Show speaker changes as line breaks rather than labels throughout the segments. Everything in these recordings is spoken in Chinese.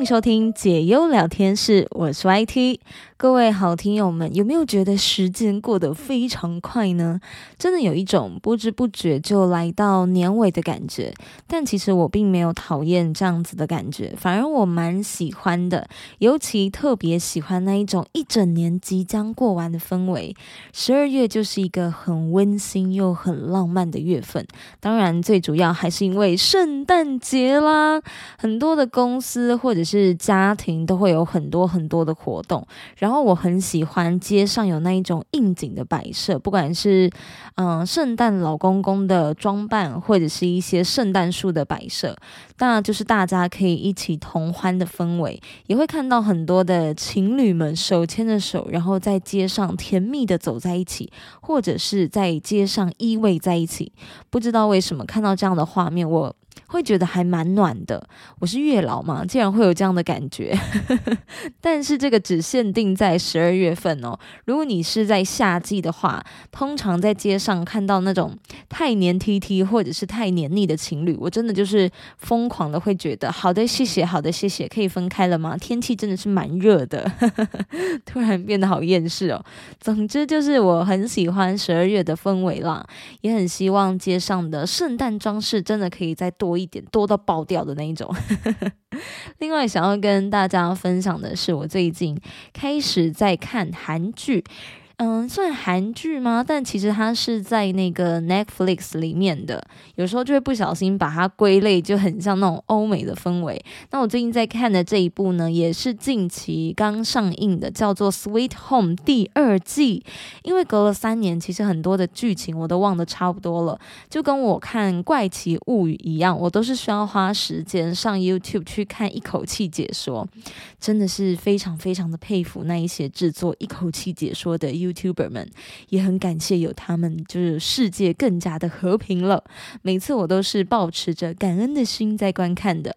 迎收听解忧聊天室，我是 YT。各位好听友们，有没有觉得时间过得非常快呢？真的有一种不知不觉就来到年尾的感觉。但其实我并没有讨厌这样子的感觉，反而我蛮喜欢的，尤其特别喜欢那一种一整年即将过完的氛围。十二月就是一个很温馨又很浪漫的月份。当然，最主要还是因为圣诞节啦，很多的公司或者是家庭都会有很多很多的活动，然后我很喜欢街上有那一种应景的摆设，不管是嗯圣诞老公公的装扮，或者是一些圣诞树的摆设，那就是大家可以一起同欢的氛围，也会看到很多的情侣们手牵着手，然后在街上甜蜜的走在一起，或者是在街上依偎在一起。不知道为什么看到这样的画面，我。会觉得还蛮暖的。我是月老嘛，竟然会有这样的感觉。但是这个只限定在十二月份哦。如果你是在夏季的话，通常在街上看到那种太黏 T T 或者是太黏腻的情侣，我真的就是疯狂的会觉得，好的谢谢，好的谢谢，可以分开了吗？天气真的是蛮热的，突然变得好厌世哦。总之就是我很喜欢十二月的氛围啦，也很希望街上的圣诞装饰真的可以再多。多一点多到爆掉的那一种。另外，想要跟大家分享的是，我最近开始在看韩剧。嗯，算韩剧吗？但其实它是在那个 Netflix 里面的，有时候就会不小心把它归类，就很像那种欧美的氛围。那我最近在看的这一部呢，也是近期刚上映的，叫做《Sweet Home》第二季。因为隔了三年，其实很多的剧情我都忘得差不多了，就跟我看《怪奇物语》一样，我都是需要花时间上 YouTube 去看一口气解说。真的是非常非常的佩服那一些制作一口气解说的 You。YouTuber 们也很感谢有他们，就是世界更加的和平了。每次我都是保持着感恩的心在观看的。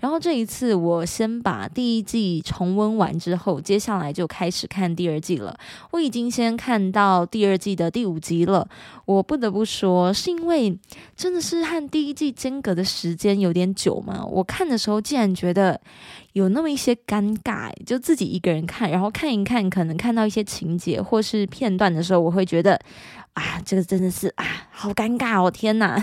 然后这一次，我先把第一季重温完之后，接下来就开始看第二季了。我已经先看到第二季的第五集了。我不得不说，是因为真的是和第一季间隔的时间有点久嘛。我看的时候竟然觉得。有那么一些尴尬，就自己一个人看，然后看一看，可能看到一些情节或是片段的时候，我会觉得。啊，这个真的是啊，好尴尬哦！天哪，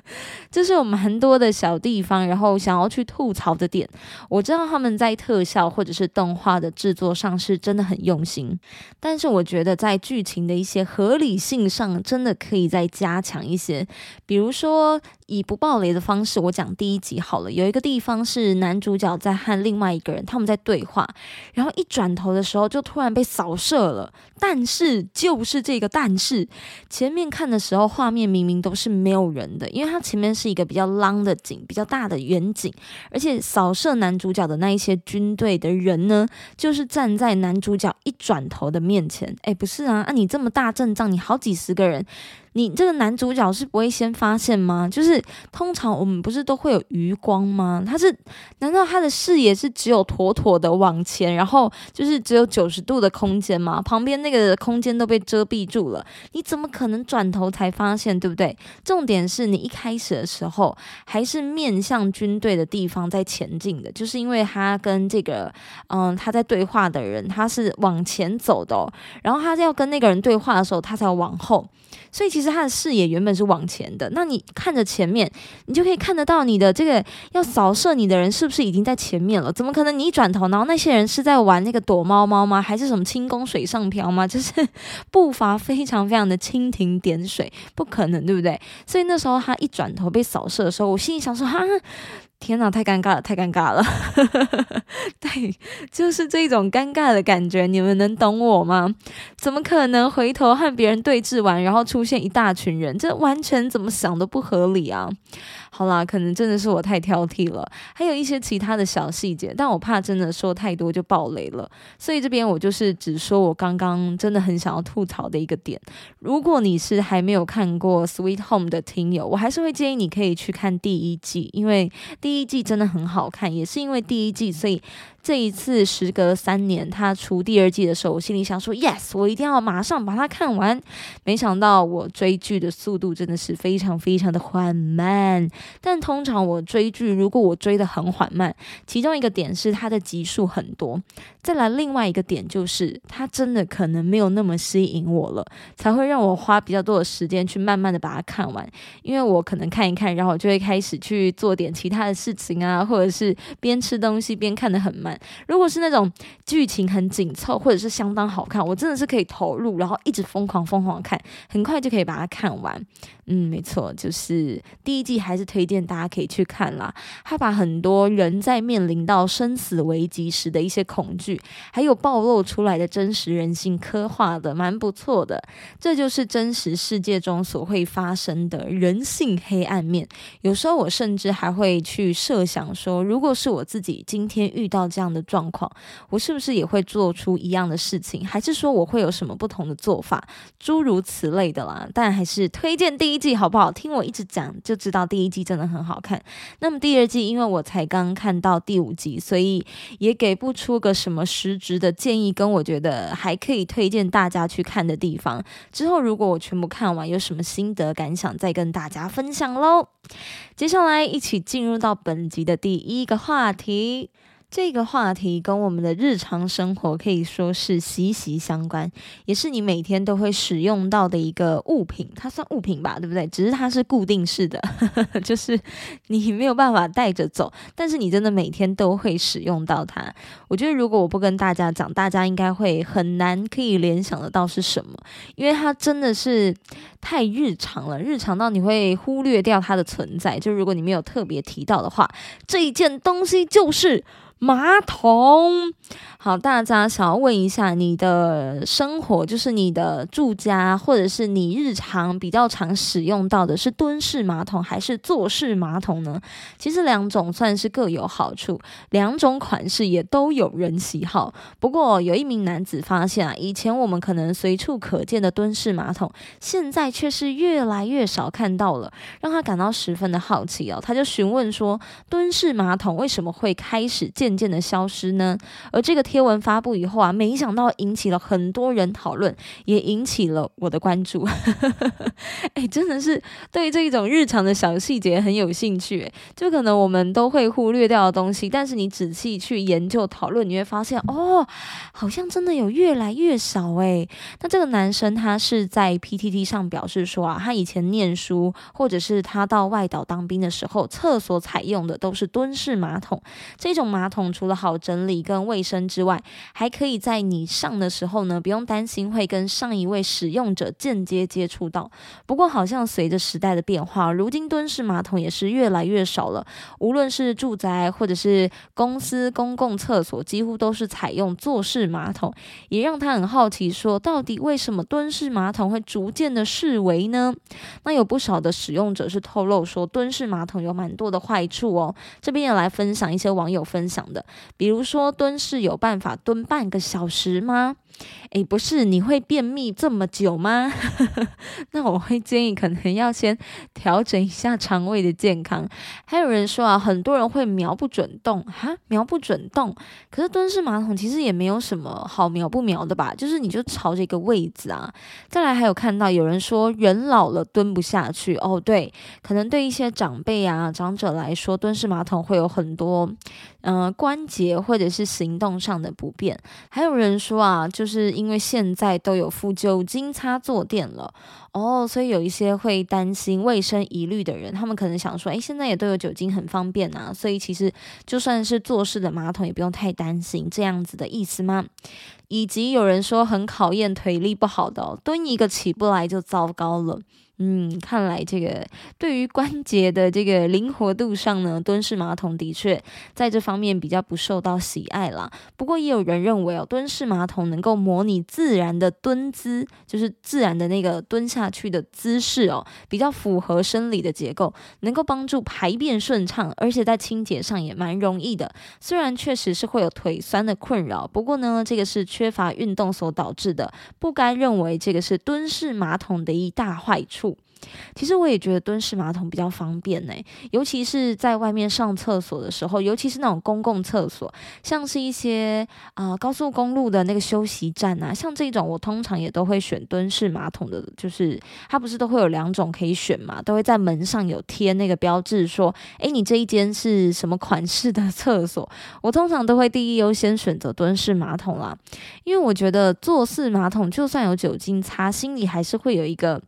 这是我们很多的小地方，然后想要去吐槽的点。我知道他们在特效或者是动画的制作上是真的很用心，但是我觉得在剧情的一些合理性上，真的可以再加强一些。比如说，以不暴雷的方式，我讲第一集好了。有一个地方是男主角在和另外一个人他们在对话，然后一转头的时候就突然被扫射了，但是就是这个但是。前面看的时候，画面明明都是没有人的，因为它前面是一个比较 long 的景，比较大的远景，而且扫射男主角的那一些军队的人呢，就是站在男主角一转头的面前。哎，不是啊，啊，你这么大阵仗，你好几十个人。你这个男主角是不会先发现吗？就是通常我们不是都会有余光吗？他是难道他的视野是只有妥妥的往前，然后就是只有九十度的空间吗？旁边那个空间都被遮蔽住了，你怎么可能转头才发现，对不对？重点是你一开始的时候还是面向军队的地方在前进的，就是因为他跟这个嗯他在对话的人他是往前走的，然后他要跟那个人对话的时候，他才往后。所以其实其实他的视野原本是往前的，那你看着前面，你就可以看得到你的这个要扫射你的人是不是已经在前面了？怎么可能你一转头，然后那些人是在玩那个躲猫猫吗？还是什么轻功水上漂吗？就是步伐非常非常的蜻蜓点水，不可能，对不对？所以那时候他一转头被扫射的时候，我心里想说哈。天哪，太尴尬了，太尴尬了！对，就是这种尴尬的感觉，你们能懂我吗？怎么可能回头和别人对峙完，然后出现一大群人？这完全怎么想都不合理啊！好啦，可能真的是我太挑剔了，还有一些其他的小细节，但我怕真的说太多就爆雷了，所以这边我就是只说我刚刚真的很想要吐槽的一个点。如果你是还没有看过《Sweet Home》的听友，我还是会建议你可以去看第一季，因为第一季真的很好看，也是因为第一季，所以。这一次时隔三年，他出第二季的时候，我心里想说：“Yes，我一定要马上把它看完。”没想到我追剧的速度真的是非常非常的缓慢，但通常我追剧，如果我追的很缓慢，其中一个点是它的集数很多，再来另外一个点就是它真的可能没有那么吸引我了，才会让我花比较多的时间去慢慢的把它看完。因为我可能看一看，然后我就会开始去做点其他的事情啊，或者是边吃东西边看的很慢。如果是那种剧情很紧凑，或者是相当好看，我真的是可以投入，然后一直疯狂疯狂看，很快就可以把它看完。嗯，没错，就是第一季还是推荐大家可以去看啦。他把很多人在面临到生死危机时的一些恐惧，还有暴露出来的真实人性刻画的蛮不错的。这就是真实世界中所会发生的人性黑暗面。有时候我甚至还会去设想说，如果是我自己今天遇到这样的状况，我是不是也会做出一样的事情？还是说我会有什么不同的做法？诸如此类的啦。但还是推荐第一。季好不好听？我一直讲就知道第一季真的很好看。那么第二季，因为我才刚看到第五集，所以也给不出个什么实质的建议，跟我觉得还可以推荐大家去看的地方。之后如果我全部看完，有什么心得感想，再跟大家分享喽。接下来一起进入到本集的第一个话题。这个话题跟我们的日常生活可以说是息息相关，也是你每天都会使用到的一个物品，它算物品吧，对不对？只是它是固定式的，就是你没有办法带着走，但是你真的每天都会使用到它。我觉得如果我不跟大家讲，大家应该会很难可以联想得到是什么，因为它真的是太日常了，日常到你会忽略掉它的存在。就如果你没有特别提到的话，这一件东西就是。马桶，好，大家想要问一下，你的生活就是你的住家，或者是你日常比较常使用到的是蹲式马桶还是坐式马桶呢？其实两种算是各有好处，两种款式也都有人喜好。不过有一名男子发现啊，以前我们可能随处可见的蹲式马桶，现在却是越来越少看到了，让他感到十分的好奇哦。他就询问说，蹲式马桶为什么会开始渐渐的消失呢？而这个贴文发布以后啊，没想到引起了很多人讨论，也引起了我的关注。哎，真的是对这一种日常的小细节很有兴趣，就可能我们都会忽略掉的东西，但是你仔细去研究讨论，你会发现哦，好像真的有越来越少哎。那这个男生他是在 PTT 上表示说啊，他以前念书或者是他到外岛当兵的时候，厕所采用的都是蹲式马桶，这种马桶。除了好整理跟卫生之外，还可以在你上的时候呢，不用担心会跟上一位使用者间接接触到。不过，好像随着时代的变化，如今蹲式马桶也是越来越少了。无论是住宅或者是公司公共厕所，几乎都是采用坐式马桶，也让他很好奇，说到底为什么蹲式马桶会逐渐的式微呢？那有不少的使用者是透露说，蹲式马桶有蛮多的坏处哦。这边也来分享一些网友分享。的，比如说蹲式有办法蹲半个小时吗？诶，不是，你会便秘这么久吗？那我会建议可能要先调整一下肠胃的健康。还有人说啊，很多人会瞄不准动哈，瞄不准动。可是蹲式马桶其实也没有什么好瞄不瞄的吧，就是你就朝着一个位置啊。再来还有看到有人说人老了蹲不下去哦，对，可能对一些长辈啊长者来说，蹲式马桶会有很多嗯关节或者是行动上的不便。还有人说啊，就是。是因为现在都有附酒精擦坐垫了哦，所以有一些会担心卫生疑虑的人，他们可能想说，哎，现在也都有酒精，很方便啊，所以其实就算是坐式的马桶也不用太担心，这样子的意思吗？以及有人说很考验腿力不好的，蹲一个起不来就糟糕了。嗯，看来这个对于关节的这个灵活度上呢，蹲式马桶的确在这方面比较不受到喜爱啦。不过也有人认为哦，蹲式马桶能够模拟自然的蹲姿，就是自然的那个蹲下去的姿势哦，比较符合生理的结构，能够帮助排便顺畅，而且在清洁上也蛮容易的。虽然确实是会有腿酸的困扰，不过呢，这个是缺乏运动所导致的，不该认为这个是蹲式马桶的一大坏处。其实我也觉得蹲式马桶比较方便呢，尤其是在外面上厕所的时候，尤其是那种公共厕所，像是一些啊高速公路的那个休息站啊，像这种我通常也都会选蹲式马桶的，就是它不是都会有两种可以选嘛，都会在门上有贴那个标志说，诶，你这一间是什么款式的厕所？我通常都会第一优先选择蹲式马桶啦，因为我觉得坐式马桶就算有酒精擦，心里还是会有一个。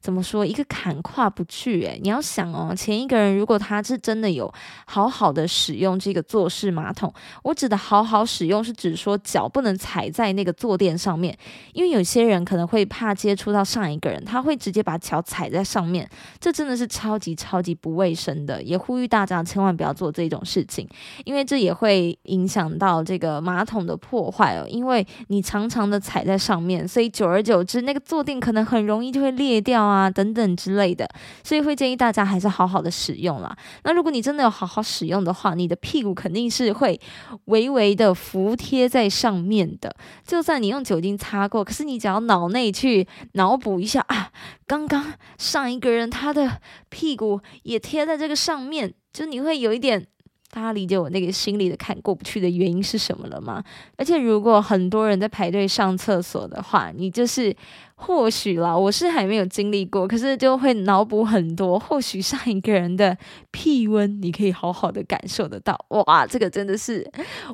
怎么说？一个坎跨不去诶，你要想哦，前一个人如果他是真的有好好的使用这个坐式马桶，我指的好好使用是指说脚不能踩在那个坐垫上面，因为有些人可能会怕接触到上一个人，他会直接把脚踩在上面，这真的是超级超级不卫生的。也呼吁大家千万不要做这种事情，因为这也会影响到这个马桶的破坏哦。因为你常常的踩在上面，所以久而久之，那个坐垫可能很容易就会裂掉。啊，啊等等之类的，所以会建议大家还是好好的使用啦。那如果你真的有好好使用的话，你的屁股肯定是会微微的服贴在上面的。就算你用酒精擦过，可是你只要脑内去脑补一下啊，刚刚上一个人他的屁股也贴在这个上面，就你会有一点。大家理解我那个心里的坎过不去的原因是什么了吗？而且如果很多人在排队上厕所的话，你就是。或许啦，我是还没有经历过，可是就会脑补很多。或许上一个人的屁温，你可以好好的感受得到。哇，这个真的是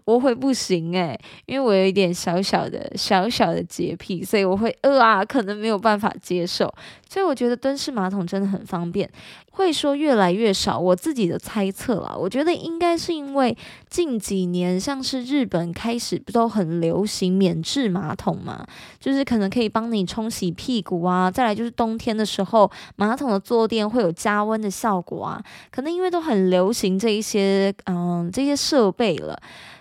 我会不行诶，因为我有一点小小的小小的洁癖，所以我会呃啊，可能没有办法接受。所以我觉得蹲式马桶真的很方便。会说越来越少，我自己的猜测啦，我觉得应该是因为近几年像是日本开始不都很流行免治马桶嘛，就是可能可以帮你冲。洗屁股啊，再来就是冬天的时候，马桶的坐垫会有加温的效果啊。可能因为都很流行这一些，嗯，这些设备了，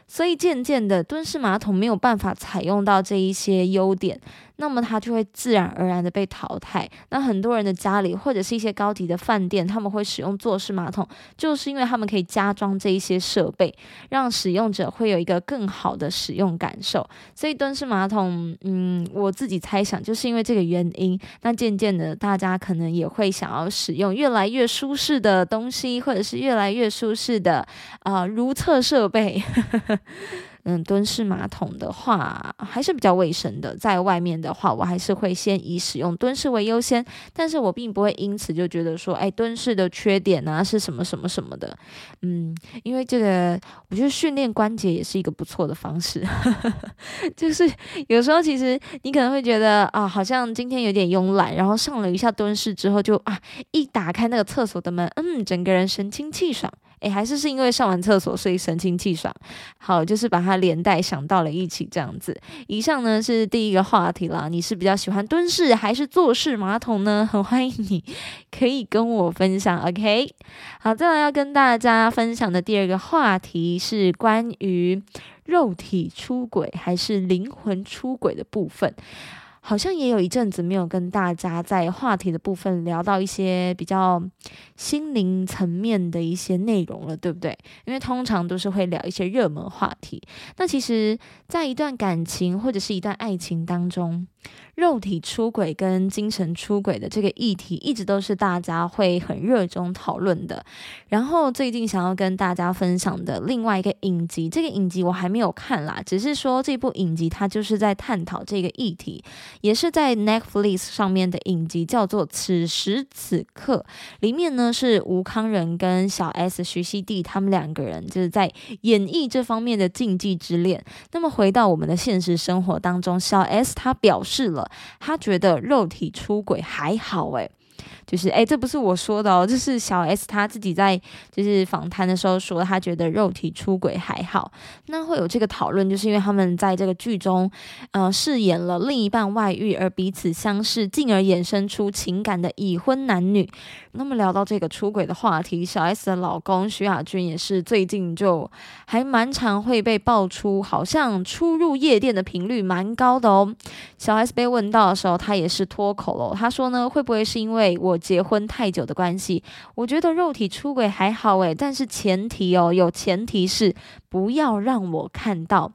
所以渐渐的蹲式马桶没有办法采用到这一些优点。那么它就会自然而然的被淘汰。那很多人的家里或者是一些高级的饭店，他们会使用坐式马桶，就是因为他们可以加装这一些设备，让使用者会有一个更好的使用感受。所以蹲式马桶，嗯，我自己猜想就是因为这个原因，那渐渐的大家可能也会想要使用越来越舒适的东西，或者是越来越舒适的啊如厕设备。嗯，蹲式马桶的话还是比较卫生的。在外面的话，我还是会先以使用蹲式为优先，但是我并不会因此就觉得说，哎，蹲式的缺点呢是什么什么什么的。嗯，因为这个，我觉得训练关节也是一个不错的方式。就是有时候其实你可能会觉得啊，好像今天有点慵懒，然后上了一下蹲式之后，就啊，一打开那个厕所的门，嗯，整个人神清气爽。诶，还是是因为上完厕所所以神清气爽。好，就是把它连带想到了一起这样子。以上呢是第一个话题啦，你是比较喜欢蹲式还是坐式马桶呢？很欢迎你可以跟我分享。OK，好，再来要跟大家分享的第二个话题是关于肉体出轨还是灵魂出轨的部分。好像也有一阵子没有跟大家在话题的部分聊到一些比较心灵层面的一些内容了，对不对？因为通常都是会聊一些热门话题。那其实，在一段感情或者是一段爱情当中，肉体出轨跟精神出轨的这个议题，一直都是大家会很热衷讨论的。然后最近想要跟大家分享的另外一个影集，这个影集我还没有看啦，只是说这部影集它就是在探讨这个议题，也是在 Netflix 上面的影集，叫做《此时此刻》。里面呢是吴康仁跟小 S 徐熙娣他们两个人就是在演绎这方面的禁忌之恋。那么回到我们的现实生活当中，小 S 她表示是了。他觉得肉体出轨还好诶。就是哎，这不是我说的哦，这是小 S 他自己在就是访谈的时候说，他觉得肉体出轨还好。那会有这个讨论，就是因为他们在这个剧中，呃，饰演了另一半外遇而彼此相视，进而衍生出情感的已婚男女。那么聊到这个出轨的话题，小 S 的老公徐亚军也是最近就还蛮常会被爆出，好像出入夜店的频率蛮高的哦。小 S 被问到的时候，他也是脱口了，他说呢，会不会是因为我结婚太久的关系？我觉得肉体出轨还好诶，但是前提哦，有前提是不要让我看到。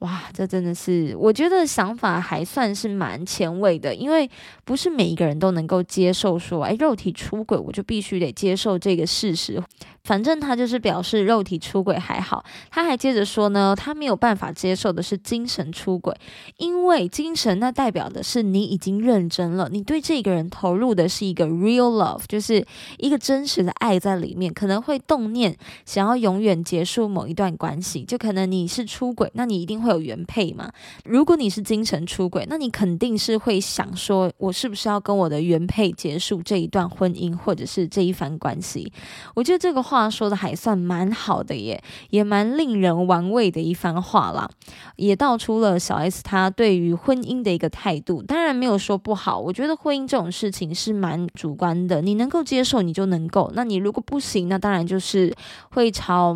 哇，这真的是我觉得想法还算是蛮前卫的，因为不是每一个人都能够接受说，哎，肉体出轨，我就必须得接受这个事实。反正他就是表示肉体出轨还好，他还接着说呢，他没有办法接受的是精神出轨，因为精神那代表的是你已经认真了，你对这个人投入的是一个 real love，就是一个真实的爱在里面，可能会动念想要永远结束某一段关系，就可能你是出轨，那你一定会有原配嘛。如果你是精神出轨，那你肯定是会想说，我是不是要跟我的原配结束这一段婚姻或者是这一番关系？我觉得这个。话说的还算蛮好的耶，也蛮令人玩味的一番话啦，也道出了小 S 她对于婚姻的一个态度。当然没有说不好，我觉得婚姻这种事情是蛮主观的，你能够接受你就能够，那你如果不行，那当然就是会朝。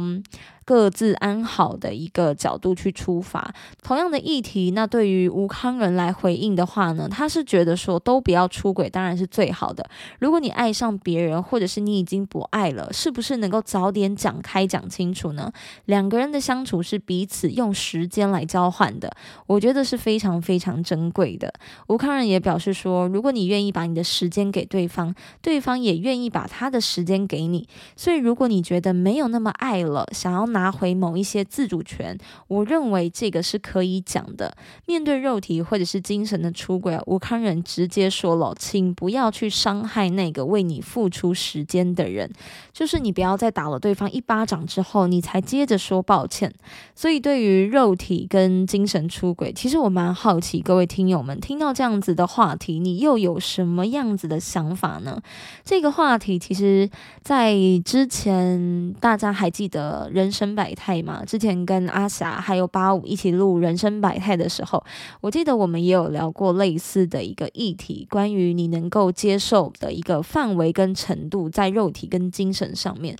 各自安好的一个角度去出发，同样的议题，那对于吴康仁来回应的话呢，他是觉得说都不要出轨，当然是最好的。如果你爱上别人，或者是你已经不爱了，是不是能够早点讲开讲清楚呢？两个人的相处是彼此用时间来交换的，我觉得是非常非常珍贵的。吴康仁也表示说，如果你愿意把你的时间给对方，对方也愿意把他的时间给你，所以如果你觉得没有那么爱了，想要。拿回某一些自主权，我认为这个是可以讲的。面对肉体或者是精神的出轨，吴康仁直接说了，请不要去伤害那个为你付出时间的人，就是你不要再打了对方一巴掌之后，你才接着说抱歉。所以对于肉体跟精神出轨，其实我蛮好奇，各位听友们听到这样子的话题，你又有什么样子的想法呢？这个话题其实，在之前大家还记得人生。百态嘛，之前跟阿霞还有八五一起录《人生百态》的时候，我记得我们也有聊过类似的一个议题，关于你能够接受的一个范围跟程度，在肉体跟精神上面。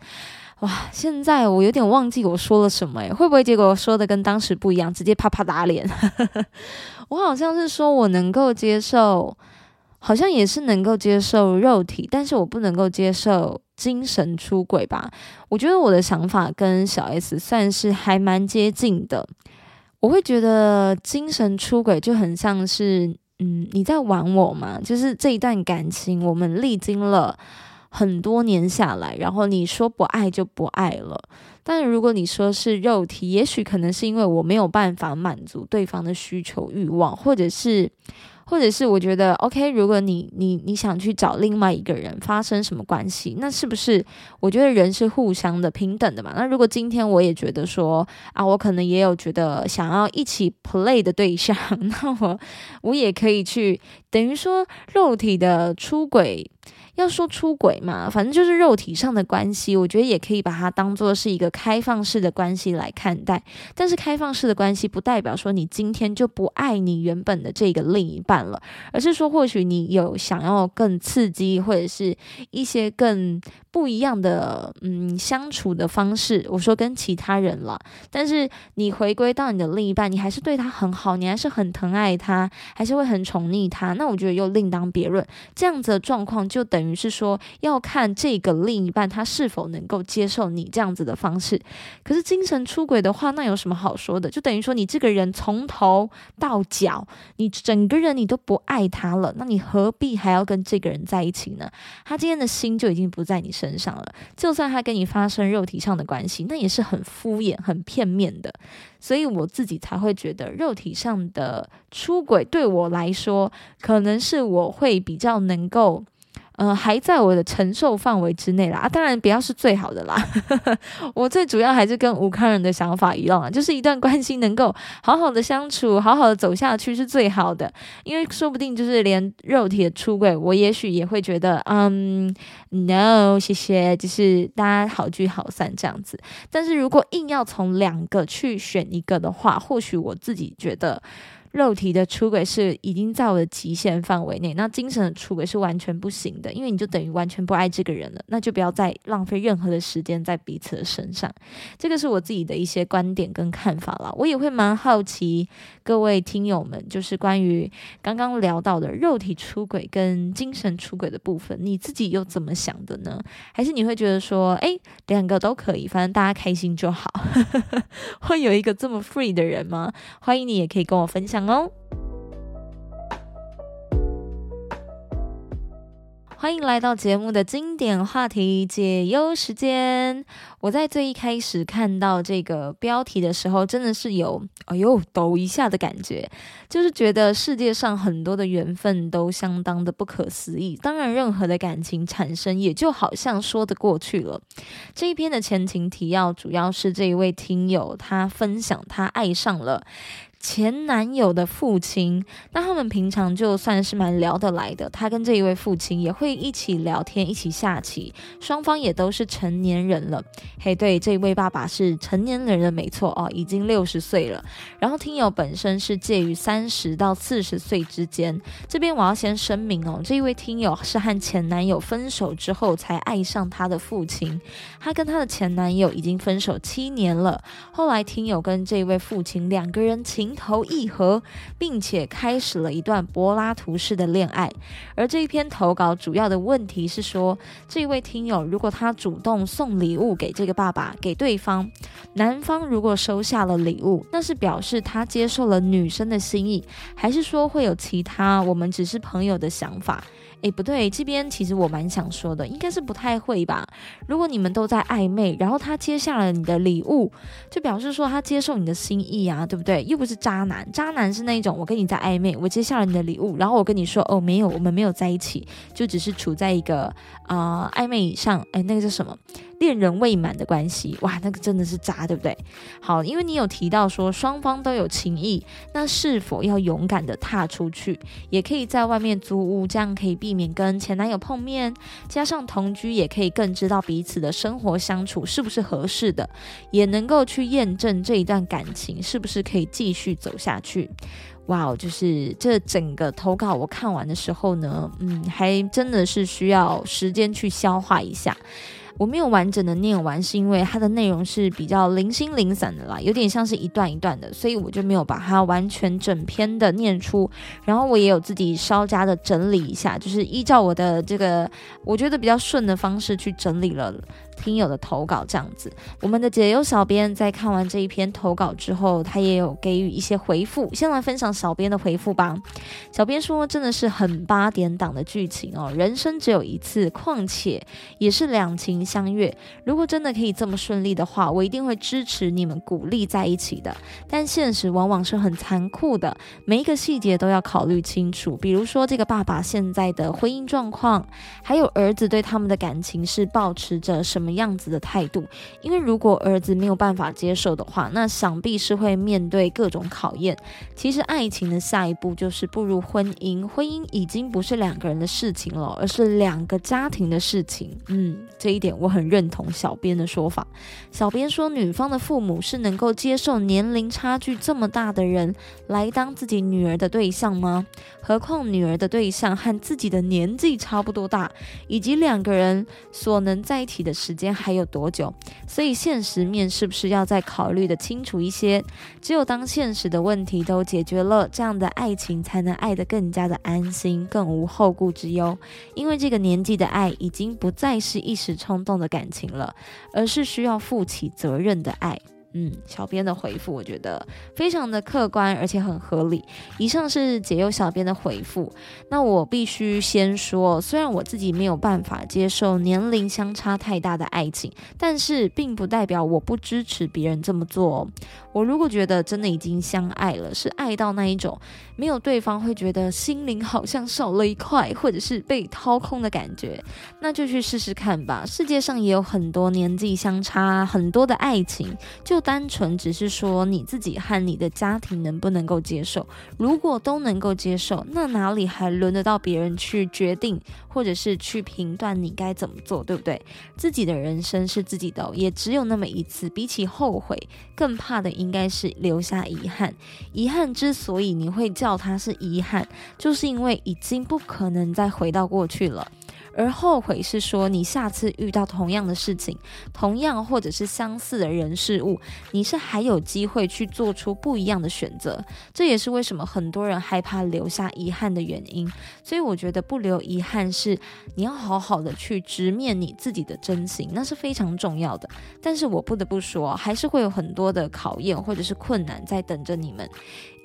哇，现在我有点忘记我说了什么诶，会不会结果说的跟当时不一样，直接啪啪打脸？我好像是说我能够接受。好像也是能够接受肉体，但是我不能够接受精神出轨吧？我觉得我的想法跟小 S 算是还蛮接近的。我会觉得精神出轨就很像是，嗯，你在玩我嘛？就是这一段感情，我们历经了很多年下来，然后你说不爱就不爱了。但如果你说是肉体，也许可能是因为我没有办法满足对方的需求欲望，或者是。或者是我觉得，OK，如果你你你想去找另外一个人发生什么关系，那是不是？我觉得人是互相的、平等的嘛。那如果今天我也觉得说啊，我可能也有觉得想要一起 play 的对象，那我我也可以去，等于说肉体的出轨。要说出轨嘛，反正就是肉体上的关系，我觉得也可以把它当做是一个开放式的关系来看待。但是开放式的关系不代表说你今天就不爱你原本的这个另一半了，而是说或许你有想要更刺激或者是一些更。不一样的嗯相处的方式，我说跟其他人了，但是你回归到你的另一半，你还是对他很好，你还是很疼爱他，还是会很宠溺他，那我觉得又另当别论。这样子的状况就就等于是说，要看这个另一半他是否能够接受你这样子的方式。可是精神出轨的话，那有什么好说的？就等于说你这个人从头到脚，你整个人你都不爱他了，那你何必还要跟这个人在一起呢？他今天的心就已经不在你。身上了，就算他跟你发生肉体上的关系，那也是很敷衍、很片面的，所以我自己才会觉得肉体上的出轨对我来说，可能是我会比较能够。呃，还在我的承受范围之内啦。啊，当然不要是最好的啦。我最主要还是跟吴康人的想法一样啊，就是一段关系能够好好的相处，好好的走下去是最好的。因为说不定就是连肉体的出轨，我也许也会觉得，嗯，no，谢谢，就是大家好聚好散这样子。但是如果硬要从两个去选一个的话，或许我自己觉得。肉体的出轨是已经在我的极限范围内，那精神的出轨是完全不行的，因为你就等于完全不爱这个人了，那就不要再浪费任何的时间在彼此的身上。这个是我自己的一些观点跟看法了，我也会蛮好奇各位听友们，就是关于刚刚聊到的肉体出轨跟精神出轨的部分，你自己又怎么想的呢？还是你会觉得说，哎，两个都可以，反正大家开心就好。会有一个这么 free 的人吗？欢迎你，也可以跟我分享哦。欢迎来到节目的经典话题解忧时间。我在最一开始看到这个标题的时候，真的是有哎呦抖一下的感觉，就是觉得世界上很多的缘分都相当的不可思议。当然，任何的感情产生也就好像说得过去了。这一篇的前情提要主要是这一位听友他分享他爱上了。前男友的父亲，那他们平常就算是蛮聊得来的。他跟这一位父亲也会一起聊天，一起下棋，双方也都是成年人了。嘿，对，这位爸爸是成年人的没错哦，已经六十岁了。然后听友本身是介于三十到四十岁之间。这边我要先声明哦，这一位听友是和前男友分手之后才爱上他的父亲。他跟他的前男友已经分手七年了。后来听友跟这位父亲两个人情。投一合，并且开始了一段柏拉图式的恋爱。而这一篇投稿主要的问题是说，这位听友如果他主动送礼物给这个爸爸，给对方，男方如果收下了礼物，那是表示他接受了女生的心意，还是说会有其他我们只是朋友的想法？诶，不对，这边其实我蛮想说的，应该是不太会吧。如果你们都在暧昧，然后他接下了你的礼物，就表示说他接受你的心意啊，对不对？又不是渣男，渣男是那种我跟你在暧昧，我接下了你的礼物，然后我跟你说哦，没有，我们没有在一起，就只是处在一个啊暧昧以上，诶，那个叫什么？恋人未满的关系，哇，那个真的是渣，对不对？好，因为你有提到说双方都有情谊，那是否要勇敢的踏出去？也可以在外面租屋，这样可以避免跟前男友碰面，加上同居，也可以更知道彼此的生活相处是不是合适的，也能够去验证这一段感情是不是可以继续走下去。哇哦，就是这整个投稿我看完的时候呢，嗯，还真的是需要时间去消化一下。我没有完整的念完，是因为它的内容是比较零星零散的啦，有点像是一段一段的，所以我就没有把它完全整篇的念出。然后我也有自己稍加的整理一下，就是依照我的这个我觉得比较顺的方式去整理了。听友的投稿这样子，我们的解忧小编在看完这一篇投稿之后，他也有给予一些回复。先来分享小编的回复吧。小编说，真的是很八点档的剧情哦，人生只有一次，况且也是两情相悦。如果真的可以这么顺利的话，我一定会支持你们，鼓励在一起的。但现实往往是很残酷的，每一个细节都要考虑清楚。比如说，这个爸爸现在的婚姻状况，还有儿子对他们的感情是保持着什么。什么样子的态度？因为如果儿子没有办法接受的话，那想必是会面对各种考验。其实爱情的下一步就是步入婚姻，婚姻已经不是两个人的事情了，而是两个家庭的事情。嗯，这一点我很认同小编的说法。小编说，女方的父母是能够接受年龄差距这么大的人来当自己女儿的对象吗？何况女儿的对象和自己的年纪差不多大，以及两个人所能在一起的时。间还有多久？所以现实面是不是要再考虑的清楚一些？只有当现实的问题都解决了，这样的爱情才能爱得更加的安心，更无后顾之忧。因为这个年纪的爱已经不再是一时冲动的感情了，而是需要负起责任的爱。嗯，小编的回复我觉得非常的客观，而且很合理。以上是解忧小编的回复。那我必须先说，虽然我自己没有办法接受年龄相差太大的爱情，但是并不代表我不支持别人这么做。我如果觉得真的已经相爱了，是爱到那一种没有对方会觉得心灵好像少了一块，或者是被掏空的感觉，那就去试试看吧。世界上也有很多年纪相差很多的爱情，就单纯只是说你自己和你的家庭能不能够接受。如果都能够接受，那哪里还轮得到别人去决定，或者是去评断你该怎么做，对不对？自己的人生是自己的，也只有那么一次。比起后悔，更怕的应该是留下遗憾。遗憾之所以你会叫它是遗憾，就是因为已经不可能再回到过去了。而后悔是说，你下次遇到同样的事情，同样或者是相似的人事物，你是还有机会去做出不一样的选择。这也是为什么很多人害怕留下遗憾的原因。所以我觉得不留遗憾是你要好好的去直面你自己的真心，那是非常重要的。但是我不得不说，还是会有很多的考验或者是困难在等着你们。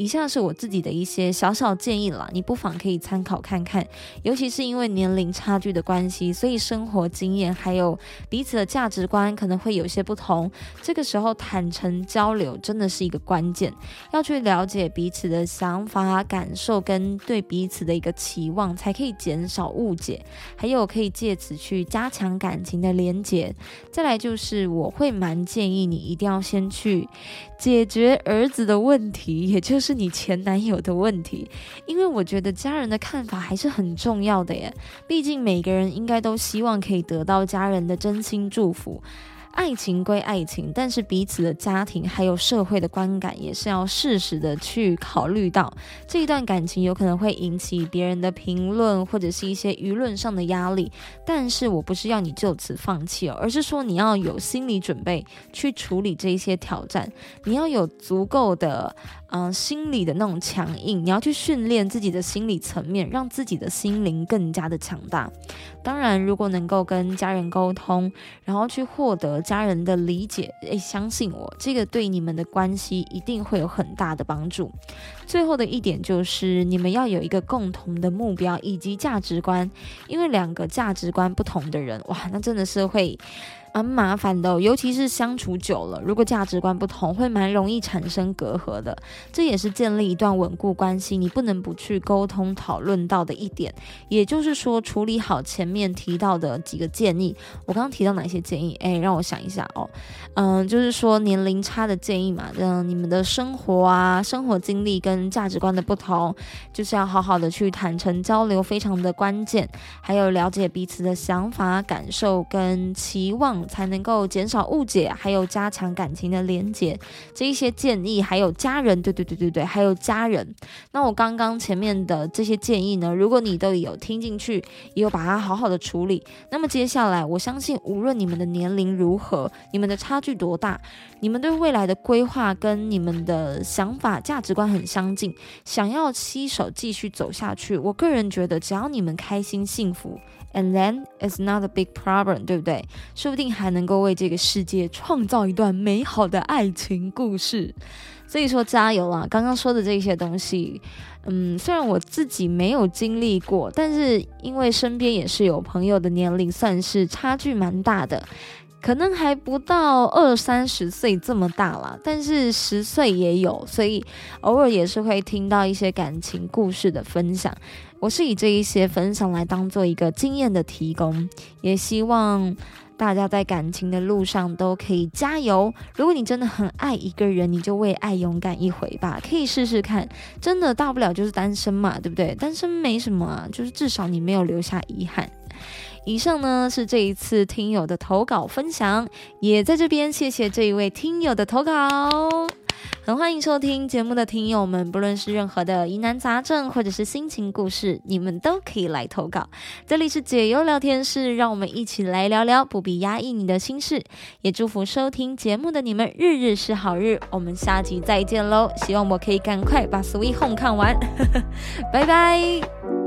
以下是我自己的一些小小建议啦，你不妨可以参考看看。尤其是因为年龄差距的。关系，所以生活经验还有彼此的价值观可能会有些不同。这个时候，坦诚交流真的是一个关键，要去了解彼此的想法、感受跟对彼此的一个期望，才可以减少误解，还有可以借此去加强感情的连结。再来就是，我会蛮建议你一定要先去解决儿子的问题，也就是是你前男友的问题，因为我觉得家人的看法还是很重要的耶，毕竟每个。人应该都希望可以得到家人的真心祝福。爱情归爱情，但是彼此的家庭还有社会的观感也是要适时的去考虑到。这一段感情有可能会引起别人的评论或者是一些舆论上的压力，但是我不是要你就此放弃哦，而是说你要有心理准备去处理这些挑战，你要有足够的嗯心理的那种强硬，你要去训练自己的心理层面，让自己的心灵更加的强大。当然，如果能够跟家人沟通，然后去获得。家人的理解，诶，相信我，这个对你们的关系一定会有很大的帮助。最后的一点就是，你们要有一个共同的目标以及价值观，因为两个价值观不同的人，哇，那真的是会。蛮麻烦的，尤其是相处久了，如果价值观不同，会蛮容易产生隔阂的。这也是建立一段稳固关系你不能不去沟通讨论到的一点。也就是说，处理好前面提到的几个建议。我刚刚提到哪些建议？哎，让我想一下哦。嗯，就是说年龄差的建议嘛，嗯，你们的生活啊、生活经历跟价值观的不同，就是要好好的去坦诚交流，非常的关键。还有了解彼此的想法、感受跟期望。才能够减少误解，还有加强感情的连结。这一些建议，还有家人，对对对对对，还有家人。那我刚刚前面的这些建议呢，如果你都有听进去，也有把它好好的处理，那么接下来，我相信无论你们的年龄如何，你们的差距多大，你们对未来的规划跟你们的想法、价值观很相近，想要携手继续走下去，我个人觉得，只要你们开心幸福。And then it's not a big problem，对不对？说不定还能够为这个世界创造一段美好的爱情故事。所以说加油啊！刚刚说的这些东西，嗯，虽然我自己没有经历过，但是因为身边也是有朋友的年龄算是差距蛮大的，可能还不到二三十岁这么大了，但是十岁也有，所以偶尔也是会听到一些感情故事的分享。我是以这一些分享来当做一个经验的提供，也希望大家在感情的路上都可以加油。如果你真的很爱一个人，你就为爱勇敢一回吧，可以试试看。真的大不了就是单身嘛，对不对？单身没什么啊，就是至少你没有留下遗憾。以上呢是这一次听友的投稿分享，也在这边谢谢这一位听友的投稿。很欢迎收听节目的听友们，不论是任何的疑难杂症或者是心情故事，你们都可以来投稿。这里是解忧聊天室，让我们一起来聊聊，不必压抑你的心事。也祝福收听节目的你们日日是好日。我们下集再见喽！希望我可以赶快把《Sweet Home》看完，拜拜。